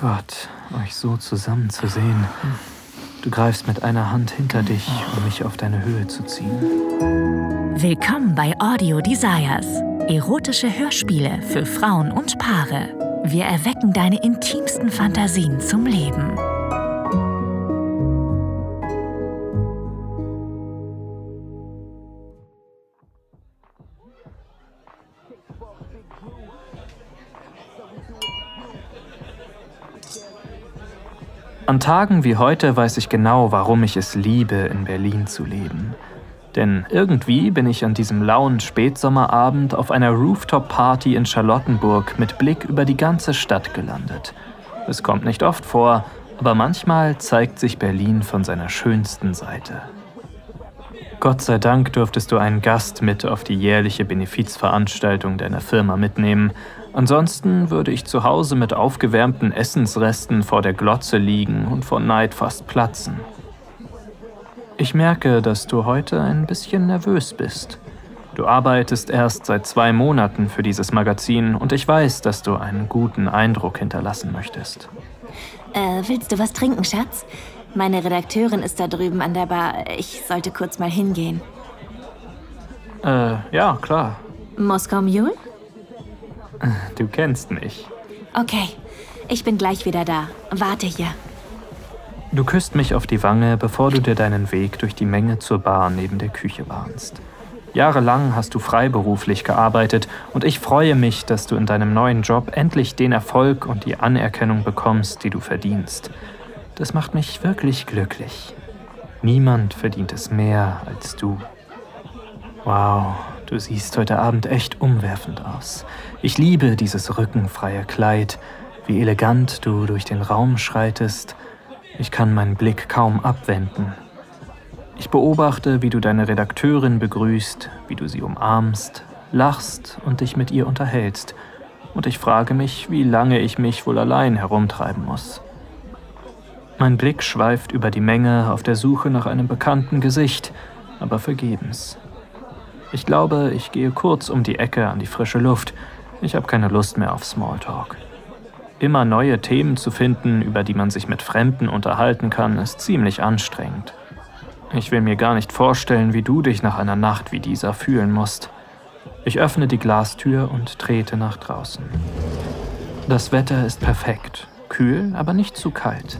Gott, euch so zusammen zu sehen. Du greifst mit einer Hand hinter dich, um mich auf deine Höhe zu ziehen. Willkommen bei Audio Desires. Erotische Hörspiele für Frauen und Paare. Wir erwecken deine intimsten Fantasien zum Leben. An Tagen wie heute weiß ich genau, warum ich es liebe, in Berlin zu leben. Denn irgendwie bin ich an diesem lauen Spätsommerabend auf einer Rooftop-Party in Charlottenburg mit Blick über die ganze Stadt gelandet. Es kommt nicht oft vor, aber manchmal zeigt sich Berlin von seiner schönsten Seite. Gott sei Dank durftest du einen Gast mit auf die jährliche Benefizveranstaltung deiner Firma mitnehmen. Ansonsten würde ich zu Hause mit aufgewärmten Essensresten vor der Glotze liegen und vor Neid fast platzen. Ich merke, dass du heute ein bisschen nervös bist. Du arbeitest erst seit zwei Monaten für dieses Magazin und ich weiß, dass du einen guten Eindruck hinterlassen möchtest. Äh, willst du was trinken, Schatz? Meine Redakteurin ist da drüben an der Bar. Ich sollte kurz mal hingehen. Äh, ja, klar. Moskau Mule? Du kennst mich. Okay, ich bin gleich wieder da. Warte hier. Du küsst mich auf die Wange, bevor du dir deinen Weg durch die Menge zur Bar neben der Küche bahnst. Jahrelang hast du freiberuflich gearbeitet und ich freue mich, dass du in deinem neuen Job endlich den Erfolg und die Anerkennung bekommst, die du verdienst. Das macht mich wirklich glücklich. Niemand verdient es mehr als du. Wow, du siehst heute Abend echt umwerfend aus. Ich liebe dieses rückenfreie Kleid, wie elegant du durch den Raum schreitest. Ich kann meinen Blick kaum abwenden. Ich beobachte, wie du deine Redakteurin begrüßt, wie du sie umarmst, lachst und dich mit ihr unterhältst. Und ich frage mich, wie lange ich mich wohl allein herumtreiben muss. Mein Blick schweift über die Menge auf der Suche nach einem bekannten Gesicht, aber vergebens. Ich glaube, ich gehe kurz um die Ecke an die frische Luft. Ich habe keine Lust mehr auf Smalltalk. Immer neue Themen zu finden, über die man sich mit Fremden unterhalten kann, ist ziemlich anstrengend. Ich will mir gar nicht vorstellen, wie du dich nach einer Nacht wie dieser fühlen musst. Ich öffne die Glastür und trete nach draußen. Das Wetter ist perfekt, kühl, aber nicht zu kalt.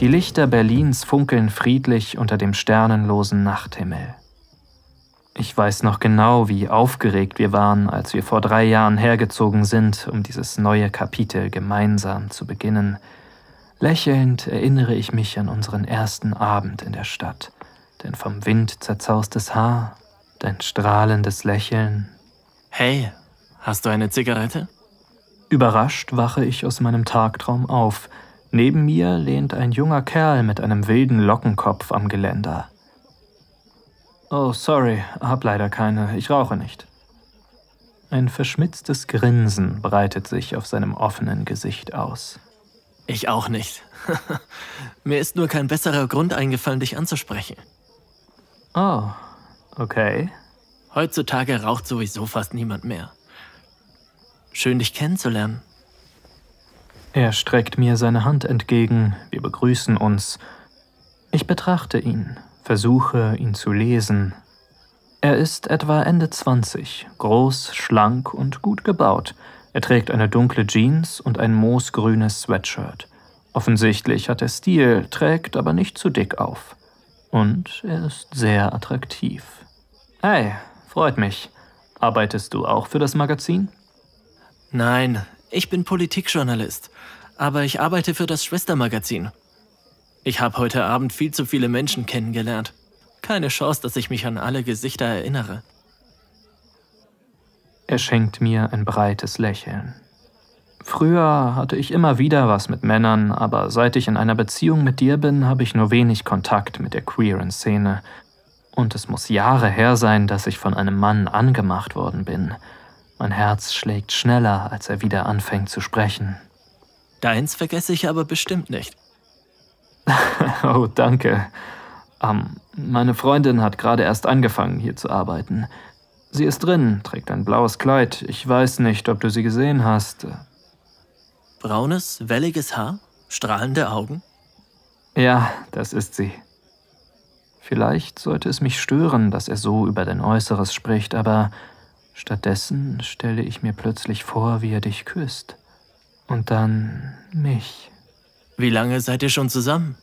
Die Lichter Berlins funkeln friedlich unter dem sternenlosen Nachthimmel. Ich weiß noch genau, wie aufgeregt wir waren, als wir vor drei Jahren hergezogen sind, um dieses neue Kapitel gemeinsam zu beginnen. Lächelnd erinnere ich mich an unseren ersten Abend in der Stadt, dein vom Wind zerzaustes Haar, dein strahlendes Lächeln. Hey, hast du eine Zigarette? Überrascht wache ich aus meinem Tagtraum auf, Neben mir lehnt ein junger Kerl mit einem wilden Lockenkopf am Geländer. Oh, sorry, hab leider keine, ich rauche nicht. Ein verschmitztes Grinsen breitet sich auf seinem offenen Gesicht aus. Ich auch nicht. Mir ist nur kein besserer Grund eingefallen, dich anzusprechen. Oh, okay. Heutzutage raucht sowieso fast niemand mehr. Schön, dich kennenzulernen. Er streckt mir seine Hand entgegen, wir begrüßen uns. Ich betrachte ihn, versuche ihn zu lesen. Er ist etwa Ende 20, groß, schlank und gut gebaut. Er trägt eine dunkle Jeans und ein moosgrünes Sweatshirt. Offensichtlich hat er Stil, trägt aber nicht zu dick auf. Und er ist sehr attraktiv. Hey, freut mich. Arbeitest du auch für das Magazin? Nein, ich bin Politikjournalist, aber ich arbeite für das Schwestermagazin. Ich habe heute Abend viel zu viele Menschen kennengelernt. Keine Chance, dass ich mich an alle Gesichter erinnere. Er schenkt mir ein breites Lächeln. Früher hatte ich immer wieder was mit Männern, aber seit ich in einer Beziehung mit dir bin, habe ich nur wenig Kontakt mit der queeren Szene. Und es muss Jahre her sein, dass ich von einem Mann angemacht worden bin. Mein Herz schlägt schneller, als er wieder anfängt zu sprechen. Deins vergesse ich aber bestimmt nicht. oh, danke. Um, meine Freundin hat gerade erst angefangen, hier zu arbeiten. Sie ist drin, trägt ein blaues Kleid. Ich weiß nicht, ob du sie gesehen hast. Braunes, welliges Haar? Strahlende Augen? Ja, das ist sie. Vielleicht sollte es mich stören, dass er so über dein Äußeres spricht, aber stattdessen stelle ich mir plötzlich vor, wie er dich küsst. Und dann mich. Wie lange seid ihr schon zusammen?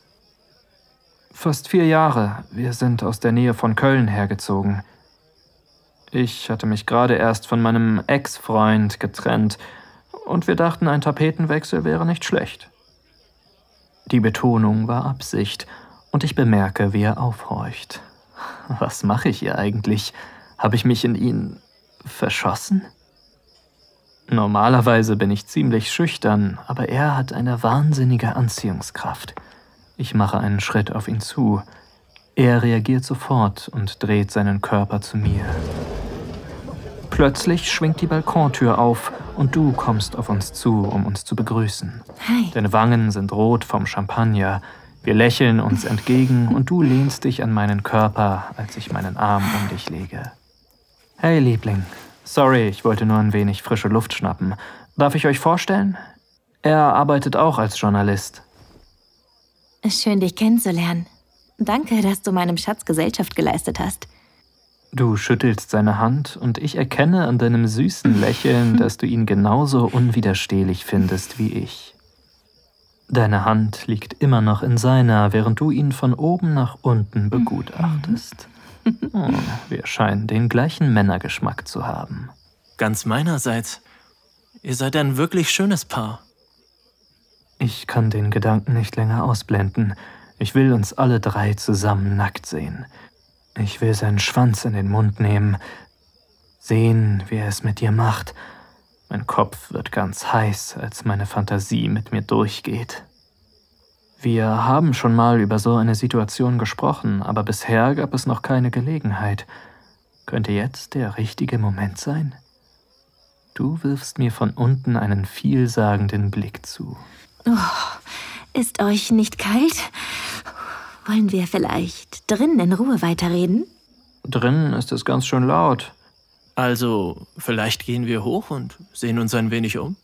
Fast vier Jahre. Wir sind aus der Nähe von Köln hergezogen. Ich hatte mich gerade erst von meinem Ex-Freund getrennt und wir dachten, ein Tapetenwechsel wäre nicht schlecht. Die Betonung war Absicht und ich bemerke, wie er aufhorcht. Was mache ich hier eigentlich? Habe ich mich in ihn verschossen? Normalerweise bin ich ziemlich schüchtern, aber er hat eine wahnsinnige Anziehungskraft. Ich mache einen Schritt auf ihn zu. Er reagiert sofort und dreht seinen Körper zu mir. Plötzlich schwingt die Balkontür auf und du kommst auf uns zu, um uns zu begrüßen. Hi. Deine Wangen sind rot vom Champagner. Wir lächeln uns entgegen und du lehnst dich an meinen Körper, als ich meinen Arm um dich lege. Hey, Liebling. Sorry, ich wollte nur ein wenig frische Luft schnappen. Darf ich euch vorstellen? Er arbeitet auch als Journalist. Schön, dich kennenzulernen. Danke, dass du meinem Schatz Gesellschaft geleistet hast. Du schüttelst seine Hand und ich erkenne an deinem süßen Lächeln, dass du ihn genauso unwiderstehlich findest wie ich. Deine Hand liegt immer noch in seiner, während du ihn von oben nach unten begutachtest. Hm, wir scheinen den gleichen Männergeschmack zu haben. Ganz meinerseits. Ihr seid ein wirklich schönes Paar. Ich kann den Gedanken nicht länger ausblenden. Ich will uns alle drei zusammen nackt sehen. Ich will seinen Schwanz in den Mund nehmen, sehen, wie er es mit dir macht. Mein Kopf wird ganz heiß, als meine Fantasie mit mir durchgeht. Wir haben schon mal über so eine Situation gesprochen, aber bisher gab es noch keine Gelegenheit. Könnte jetzt der richtige Moment sein? Du wirfst mir von unten einen vielsagenden Blick zu. Oh, ist euch nicht kalt? Wollen wir vielleicht drinnen in Ruhe weiterreden? Drinnen ist es ganz schön laut. Also, vielleicht gehen wir hoch und sehen uns ein wenig um?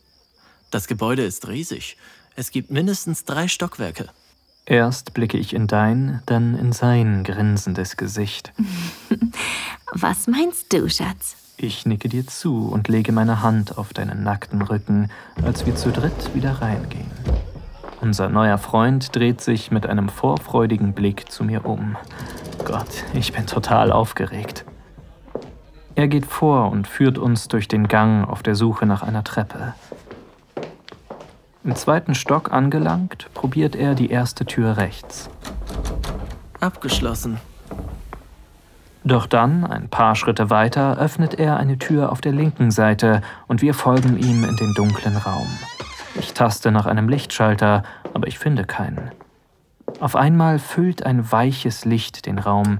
Das Gebäude ist riesig. Es gibt mindestens drei Stockwerke. Erst blicke ich in dein, dann in sein grinsendes Gesicht. Was meinst du, Schatz? Ich nicke dir zu und lege meine Hand auf deinen nackten Rücken, als wir zu dritt wieder reingehen. Unser neuer Freund dreht sich mit einem vorfreudigen Blick zu mir um. Gott, ich bin total aufgeregt. Er geht vor und führt uns durch den Gang auf der Suche nach einer Treppe. Im zweiten Stock angelangt, probiert er die erste Tür rechts. Abgeschlossen. Doch dann, ein paar Schritte weiter, öffnet er eine Tür auf der linken Seite und wir folgen ihm in den dunklen Raum. Ich taste nach einem Lichtschalter, aber ich finde keinen. Auf einmal füllt ein weiches Licht den Raum.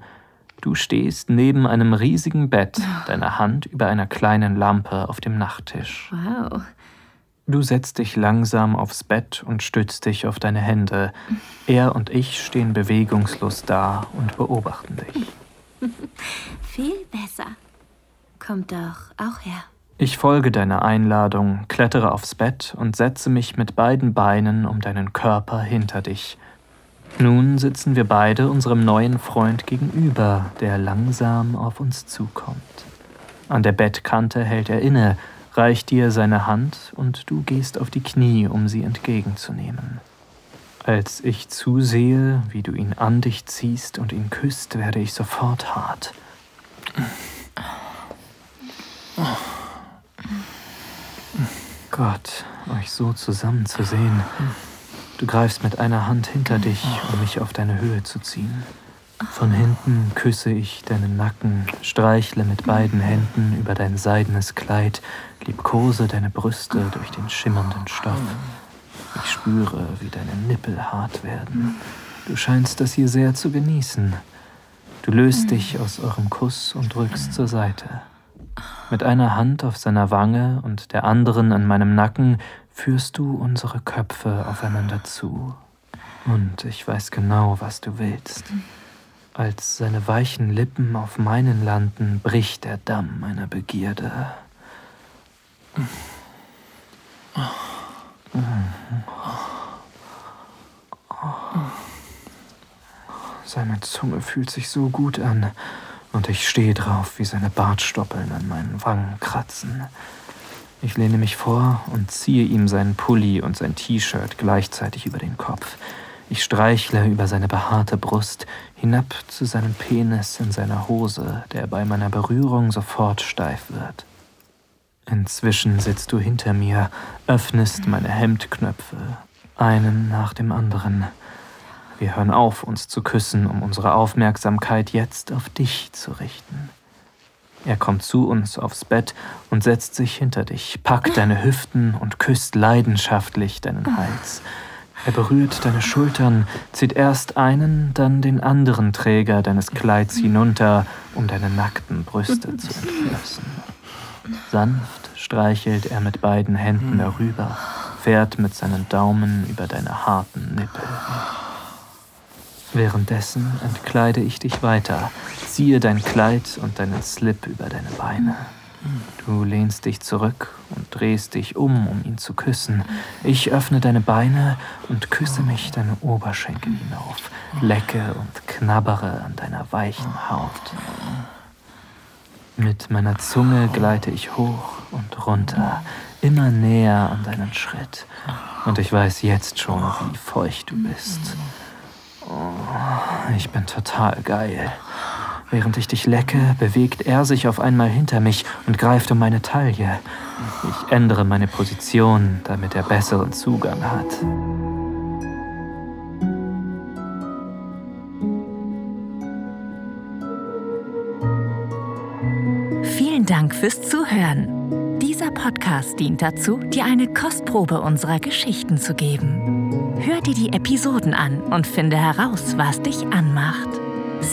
Du stehst neben einem riesigen Bett, deine Hand über einer kleinen Lampe auf dem Nachttisch. Wow. Du setzt dich langsam aufs Bett und stützt dich auf deine Hände. Er und ich stehen bewegungslos da und beobachten dich. Viel besser. Kommt doch auch her. Ich folge deiner Einladung, klettere aufs Bett und setze mich mit beiden Beinen um deinen Körper hinter dich. Nun sitzen wir beide unserem neuen Freund gegenüber, der langsam auf uns zukommt. An der Bettkante hält er inne, reicht dir seine Hand und du gehst auf die Knie, um sie entgegenzunehmen. Als ich zusehe, wie du ihn an dich ziehst und ihn küsst, werde ich sofort hart. Gott, euch so zusammen zu sehen. Du greifst mit einer Hand hinter dich, um mich auf deine Höhe zu ziehen. Von hinten küsse ich deinen Nacken, streichle mit beiden Händen über dein seidenes Kleid, liebkose deine Brüste durch den schimmernden Stoff. Ich spüre, wie deine Nippel hart werden. Du scheinst das hier sehr zu genießen. Du löst dich aus eurem Kuss und rückst zur Seite. Mit einer Hand auf seiner Wange und der anderen an meinem Nacken führst du unsere Köpfe aufeinander zu. Und ich weiß genau, was du willst. Als seine weichen Lippen auf meinen landen, bricht der Damm meiner Begierde. Seine Zunge fühlt sich so gut an und ich stehe drauf, wie seine Bartstoppeln an meinen Wangen kratzen. Ich lehne mich vor und ziehe ihm seinen Pulli und sein T-Shirt gleichzeitig über den Kopf. Ich streichle über seine behaarte Brust hinab zu seinem Penis in seiner Hose, der bei meiner Berührung sofort steif wird. Inzwischen sitzt du hinter mir, öffnest meine Hemdknöpfe, einen nach dem anderen. Wir hören auf, uns zu küssen, um unsere Aufmerksamkeit jetzt auf dich zu richten. Er kommt zu uns aufs Bett und setzt sich hinter dich, packt deine Hüften und küsst leidenschaftlich deinen Hals. Er berührt deine Schultern, zieht erst einen, dann den anderen Träger deines Kleids hinunter, um deine nackten Brüste zu entflossen. Sanft streichelt er mit beiden Händen darüber, fährt mit seinen Daumen über deine harten Nippel. Währenddessen entkleide ich dich weiter, ziehe dein Kleid und deinen Slip über deine Beine. Du lehnst dich zurück und drehst dich um, um ihn zu küssen. Ich öffne deine Beine und küsse mich deine Oberschenkel hinauf, lecke und knabbere an deiner weichen Haut. Mit meiner Zunge gleite ich hoch und runter, immer näher an deinen Schritt. Und ich weiß jetzt schon, wie feucht du bist. Oh, ich bin total geil. Während ich dich lecke, bewegt er sich auf einmal hinter mich und greift um meine Taille. Ich ändere meine Position, damit er besseren Zugang hat. Vielen Dank fürs Zuhören. Dieser Podcast dient dazu, dir eine Kostprobe unserer Geschichten zu geben. Hör dir die Episoden an und finde heraus, was dich anmacht.